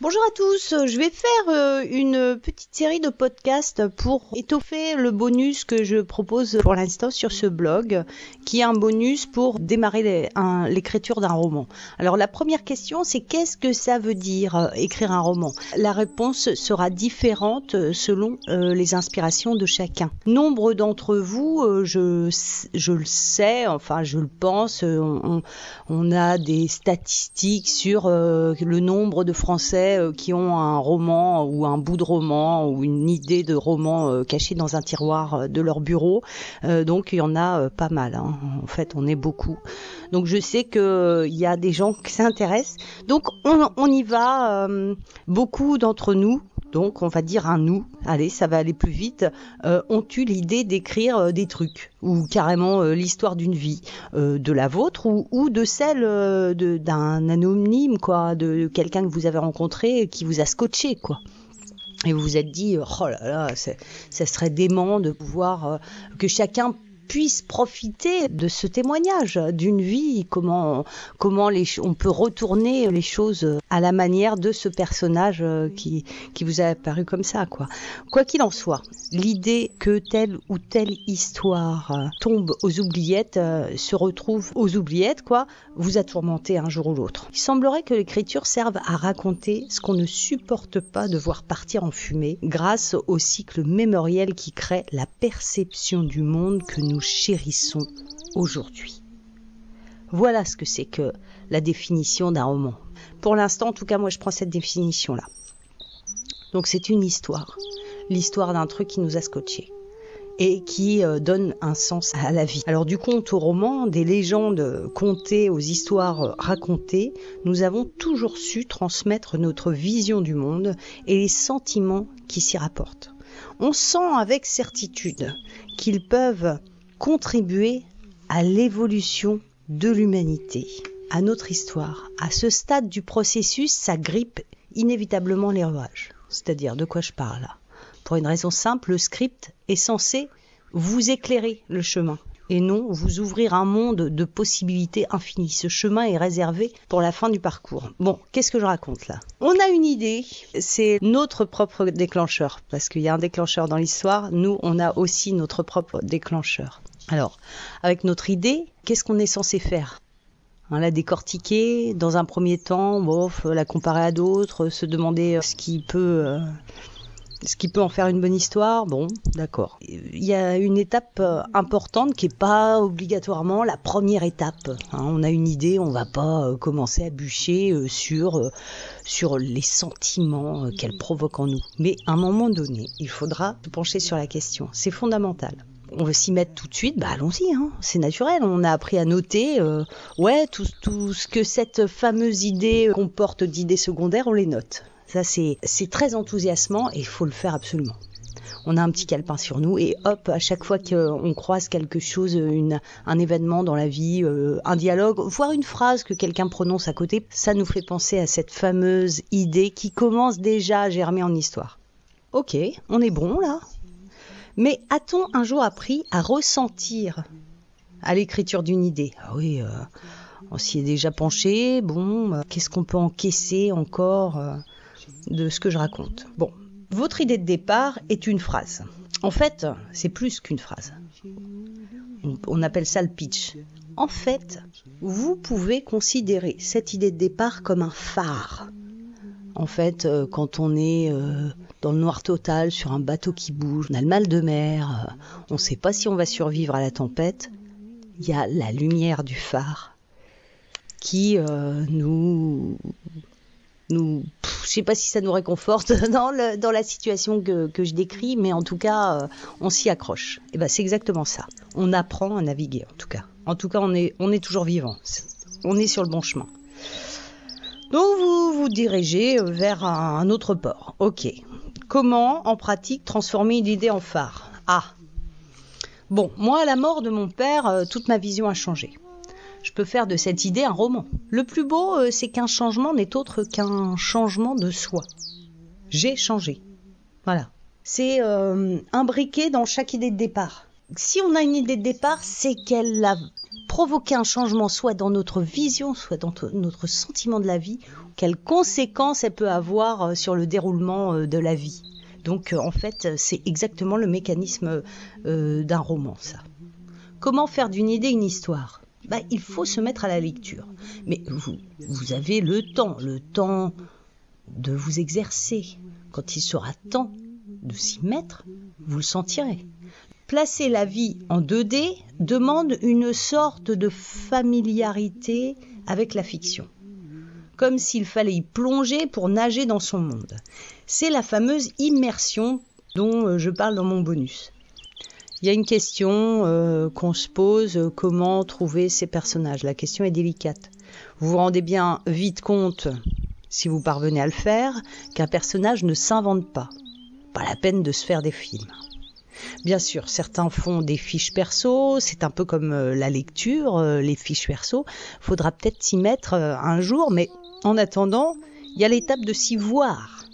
Bonjour à tous, je vais faire euh, une petite série de podcasts pour étoffer le bonus que je propose pour l'instant sur ce blog, qui est un bonus pour démarrer l'écriture d'un roman. Alors la première question, c'est qu'est-ce que ça veut dire euh, écrire un roman? La réponse sera différente euh, selon les inspirations de chacun. Nombre d'entre vous, je, le sais, enfin je le pense, on a des statistiques sur le nombre de Français euh, qui ont un roman ou un bout de roman ou une idée de roman euh, caché dans un tiroir euh, de leur bureau. donc il y en a pas mal. Hein. En fait, on est beaucoup. Donc je sais qu'il y a des gens qui s'intéressent. Donc on, on, y va. beaucoup d'entre nous donc on va dire un nous, allez, ça va aller plus vite, euh, ont eu l'idée d'écrire euh, des trucs, ou carrément euh, l'histoire d'une vie, de la vôtre, ou, de celle d'un anonyme, quoi, de quelqu'un que vous avez rencontré qui vous a scotché, quoi. Et vous vous êtes dit, oh là là, ça serait dément de pouvoir que chacun puisse profiter de ce témoignage d'une vie, comment, comment les, on peut retourner les choses à la manière de ce personnage euh, qui, qui vous a apparu comme ça, quoi. Quoi qu'il en soit, l'idée que telle ou telle histoire euh, tombe aux oubliettes, euh, se retrouve aux oubliettes, quoi, vous a tourmenté un jour ou l'autre. Il semblerait que l'écriture serve à raconter ce qu'on ne supporte pas de voir partir en fumée grâce au cycle mémoriel qui crée la perception du monde que nous chérissons aujourd'hui. Voilà ce que c'est que la définition d'un roman. Pour l'instant, en tout cas, moi, je prends cette définition-là. Donc, c'est une histoire. L'histoire d'un truc qui nous a scotché et qui euh, donne un sens à la vie. Alors du conte au roman, des légendes contées aux histoires racontées, nous avons toujours su transmettre notre vision du monde et les sentiments qui s'y rapportent. On sent avec certitude qu'ils peuvent contribuer à l'évolution de l'humanité, à notre histoire. À ce stade du processus, ça grippe inévitablement les rouages. C'est-à-dire, de quoi je parle là? Pour une raison simple, le script est censé vous éclairer le chemin et non vous ouvrir un monde de possibilités infinies. Ce chemin est réservé pour la fin du parcours. Bon, qu'est-ce que je raconte là? On a une idée, c'est notre propre déclencheur, parce qu'il y a un déclencheur dans l'histoire, nous on a aussi notre propre déclencheur. Alors, avec notre idée, qu'est-ce qu'on est censé faire? Hein, La décortiquer dans un premier temps, la comparer à d'autres, se demander euh, ce qui peut, euh, ce qui peut en faire une bonne histoire. Bon, d'accord. Il y a une étape euh, importante qui n'est pas obligatoirement la première étape. Hein. on a une idée, on va pas commencer à bûcher sur sur les sentiments qu'elle provoque en nous. Mais à un moment donné, il faudra se pencher sur la question. C'est fondamental on veut s'y mettre tout de suite, bah allons-y, hein. c'est naturel. On a appris à noter, euh, ouais, tout, ce que cette fameuse idée comporte d'idées secondaires, on les note. Ça, c'est très enthousiasmant et il faut le faire absolument. On a un petit calepin sur nous et hop, à chaque fois qu'on croise quelque chose, un événement dans la vie, euh, un dialogue, voire une phrase que quelqu'un prononce à côté, ça nous fait penser à cette fameuse idée qui commence déjà à germer en histoire. Ok, on est bon là mais a-t-on un jour appris à ressentir à l'écriture d'une idée? Ah oui, euh, on s'y est déjà penché. Bon, euh, qu'est-ce qu'on peut encaisser encore de ce que je raconte Bon, votre idée de départ est une phrase. En fait, c'est plus qu'une phrase. On appelle ça le pitch. En fait, vous pouvez considérer cette idée de départ comme un phare. En fait, quand on est dans le noir total, sur un bateau qui bouge, on a le mal de mer, euh, on ne sait pas si on va survivre à la tempête, il y a la lumière du phare qui euh, nous nous je sais pas si ça nous réconforte dans, la situation que, je décris mais en tout cas euh, on s'y accroche. Et ben c'est exactement ça. On apprend à naviguer en tout cas. En tout cas on est toujours vivant. On est sur le bon chemin. Donc vous vous dirigez vers un autre port. Ok. Comment, en pratique, transformer une idée en phare? Ah. Bon, moi, à la mort de mon père, euh, toute ma vision a changé. Je peux faire de cette idée un roman. Le plus beau, euh, c'est qu'un changement n'est autre qu'un changement de soi. J'ai changé. Voilà. C'est euh, imbriqué dans chaque idée de départ. Si on a une idée de départ, c'est qu'elle a provoqué un changement soit dans notre vision, soit dans notre sentiment de la vie, quelles conséquences elle peut avoir euh, sur le déroulement euh, de la vie. Donc en fait, c'est exactement le mécanisme d'un roman, ça. Comment faire d'une idée une histoire? Bah, Il faut se mettre à la lecture. Mais vous, avez le temps, le temps de vous exercer. Quand il sera temps de s'y mettre, vous le sentirez. Placer la vie en 2D demande une sorte de familiarité avec la fiction, comme s'il fallait y plonger pour nager dans son monde. C'est la fameuse immersion dont euh, je parle dans mon bonus. Il y a une question euh, qu'on se pose, euh, comment trouver ces personnages La question est délicate. Vous vous rendez bien vite compte, si vous parvenez à le faire, qu'un personnage ne s'invente pas. Pas la peine de se faire des films. Bien sûr, certains font des fiches perso, c'est un peu comme euh, la lecture, les fiches perso. Faudra peut-être s'y mettre un jour, mais en attendant, il y a l'étape de s'y voir.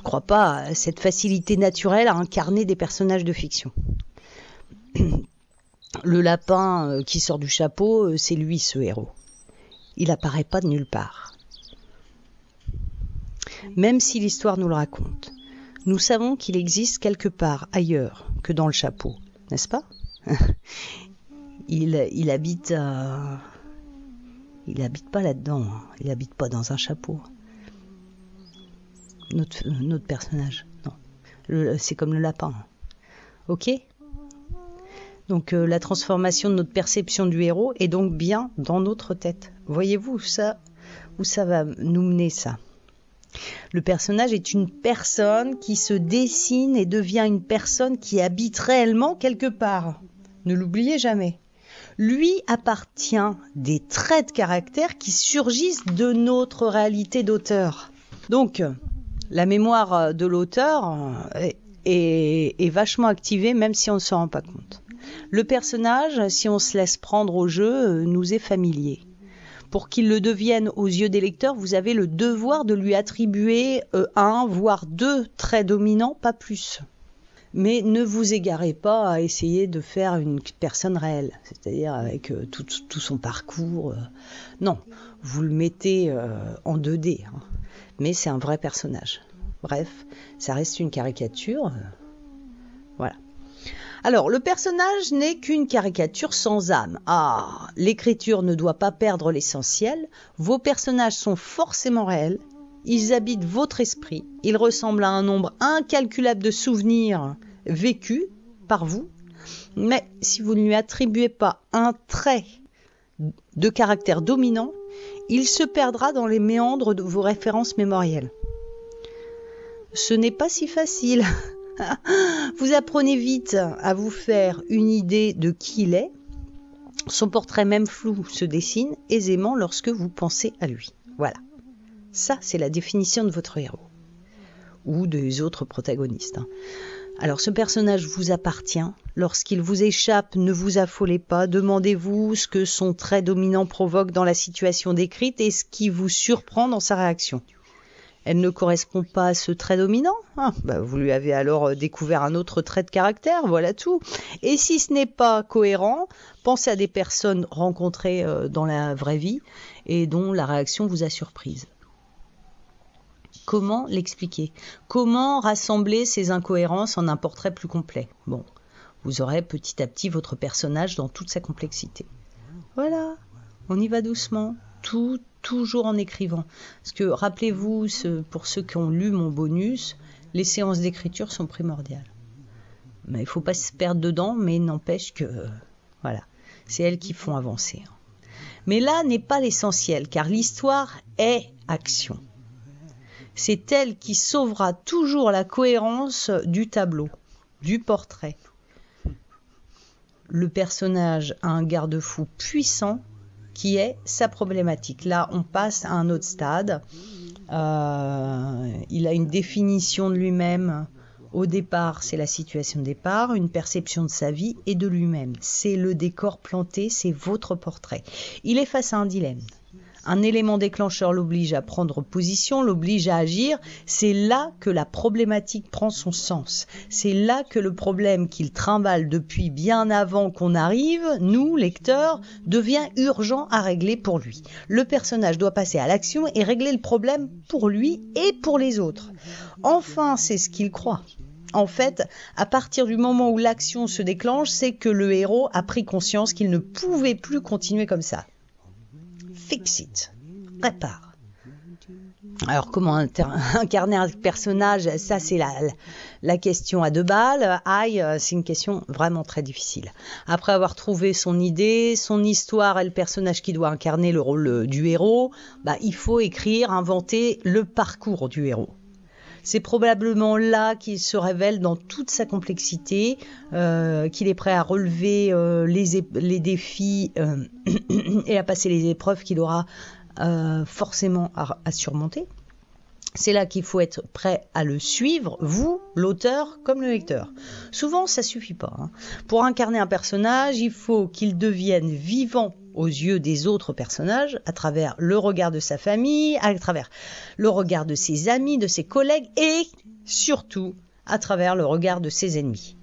Je crois pas à cette facilité naturelle à incarner des personnages de fiction. Le lapin qui sort du chapeau, c'est lui ce héros. Il apparaît pas de nulle part. Même si l'histoire nous le raconte nous savons qu'il existe quelque part ailleurs que dans le chapeau, n'est-ce pas? Il, habite Il habite pas là-dedans, hein. il habite pas dans un chapeau. Notre, personnage, non. C'est comme le lapin. Ok Donc euh, la transformation de notre perception du héros est donc bien dans notre tête. Voyez-vous ça, où ça va nous mener ça? Le personnage est une personne qui se dessine et devient une personne qui habite réellement quelque part. Ne l'oubliez jamais. Lui appartient des traits de caractère qui surgissent de notre réalité d'auteur. Donc, la mémoire de l'auteur est, est, vachement activée même si on ne s'en rend pas compte. Le personnage, si on se laisse prendre au jeu, nous est familier pour qu'il le devienne aux yeux des lecteurs, vous avez le devoir de lui attribuer euh, un, voire deux traits dominants, pas plus. Mais ne vous égarez pas à essayer de faire une personne réelle, c'est-à-dire avec euh, tout, son parcours. Euh. non, vous le mettez en 2D, hein. mais c'est un vrai personnage. Bref, ça reste une caricature. voilà. Alors, le personnage n'est qu'une caricature sans âme. Ah, l'écriture ne doit pas perdre l'essentiel. Vos personnages sont forcément réels. Ils habitent votre esprit. Ils ressemblent à un nombre incalculable de souvenirs vécus par vous. Mais si vous ne lui attribuez pas un trait de caractère dominant, il se perdra dans les méandres de vos références mémorielles. Ce n'est pas si facile. vous apprenez vite à vous faire une idée de qui il est. Son portrait même flou se dessine aisément lorsque vous pensez à lui. Voilà. Ça, c'est la définition de votre héros. Ou des autres protagonistes. Hein. Alors ce personnage vous appartient. Lorsqu'il vous échappe, ne vous affolez pas. Demandez-vous ce que son trait dominant provoque dans la situation décrite et ce qui vous surprend dans sa réaction elle ne correspond pas à ce trait dominant, ah, bah, vous lui avez alors euh, découvert un autre trait de caractère, voilà tout. Et si ce n'est pas cohérent, pensez à des personnes rencontrées euh, dans la vraie vie et dont la réaction vous a surprise. Comment l'expliquer? Comment rassembler ces incohérences en un portrait plus complet? Bon, vous aurez petit à petit votre personnage dans toute sa complexité. Voilà, on y va doucement, tout toujours en écrivant. Parce que rappelez-vous, pour ceux qui ont lu mon bonus, les séances d'écriture sont primordiales. Mais il ne faut pas se perdre dedans, mais n'empêche que voilà, c'est elles qui font avancer. Mais là n'est pas l'essentiel, car l'histoire est action. C'est elle qui sauvera toujours la cohérence du tableau, du portrait. Le personnage a un garde-fou puissant qui est sa problématique. Là, on passe à un autre stade. Euh, il a une définition de lui-même. Au départ, c'est la situation de départ, une perception de sa vie et de lui-même. C'est le décor planté, c'est votre portrait. Il est face à un dilemme. Un élément déclencheur l'oblige à prendre position, l'oblige à agir, c'est là que la problématique prend son sens. C'est là que le problème qu'il trimballe depuis bien avant qu'on arrive, nous, lecteurs, devient urgent à régler pour lui. Le personnage doit passer à l'action et régler le problème pour lui et pour les autres. Enfin, c'est ce qu'il croit. En fait, à partir du moment où l'action se déclenche, c'est que le héros a pris conscience qu'il ne pouvait plus continuer comme ça. Fix it. Répare. Alors comment incarner un personnage? Ça c'est la, la, question à deux balles. Aïe, c'est une question vraiment très difficile. Après avoir trouvé son idée, son histoire et le personnage qui doit incarner le rôle euh, du héros, bah, il faut écrire, inventer le parcours du héros. C'est probablement là qu'il se révèle dans toute sa complexité, euh, qu'il est prêt à relever euh, les, défis euh, et à passer les épreuves qu'il aura forcément à surmonter. C'est là qu'il faut être prêt à le suivre, vous, l'auteur, comme le lecteur. Souvent, ça suffit pas. Hein. Pour incarner un personnage, il faut qu'il devienne vivant aux yeux des autres personnages, à travers le regard de sa famille, à travers le regard de ses amis, de ses collègues et surtout à travers le regard de ses ennemis.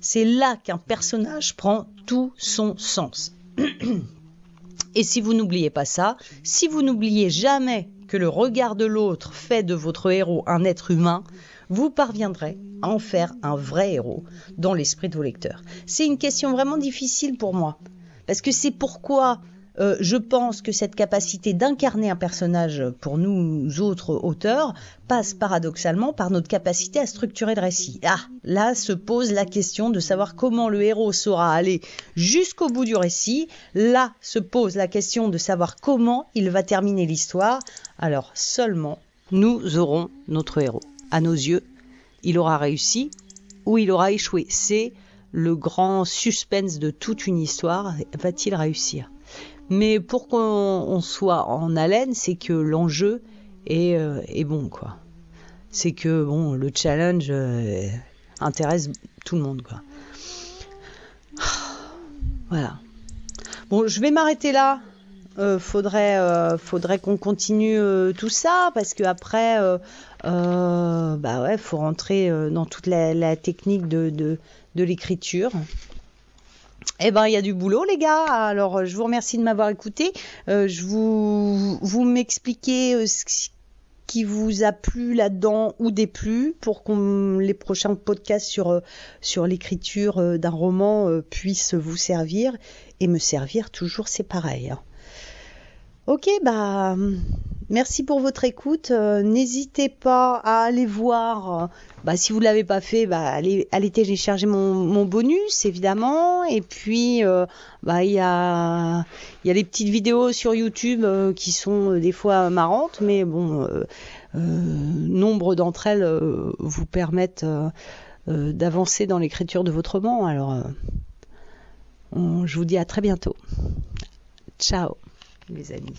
C'est là qu'un personnage prend tout son sens. Et si vous n'oubliez pas ça, si vous n'oubliez jamais que le regard de l'autre fait de votre héros un être humain, vous parviendrez à en faire un vrai héros dans l'esprit de vos lecteurs. C'est une question vraiment difficile pour moi, parce que c'est pourquoi euh, je pense que cette capacité d'incarner un personnage pour nous autres auteurs passe paradoxalement par notre capacité à structurer le récit. Ah, là se pose la question de savoir comment le héros saura aller jusqu'au bout du récit. Là se pose la question de savoir comment il va terminer l'histoire. Alors seulement nous aurons notre héros. À nos yeux, il aura réussi ou il aura échoué. C'est le grand suspense de toute une histoire. Va-t-il réussir? Mais pour qu'on soit en haleine, c'est que l'enjeu est, euh, bon, quoi. C'est que le challenge euh, intéresse tout le monde. Voilà. Bon, je vais m'arrêter là. Euh, faudrait, qu'on continue tout ça parce que après, bah ouais, faut rentrer dans toute la, technique de l'écriture. Eh ben, il y a du boulot, les gars. Alors, je vous remercie de m'avoir écouté. Euh, je vous, vous m'expliquez euh, ce qui vous a plu là-dedans ou déplu pour qu'on les prochains podcasts sur euh, sur l'écriture euh, d'un roman euh, puissent vous servir et me servir toujours, c'est pareil. Hein. Ok, bah merci pour votre écoute. Euh, N'hésitez pas à aller voir. euh, bah, si vous l'avez pas fait, bah, allez, télécharger mon, bonus évidemment. Et puis euh, bah il y a les petites vidéos sur YouTube qui sont des fois marrantes, mais bon, nombre d'entre elles vous permettent d'avancer dans l'écriture de votre roman. Alors, je vous dis à très bientôt. Ciao, les amis.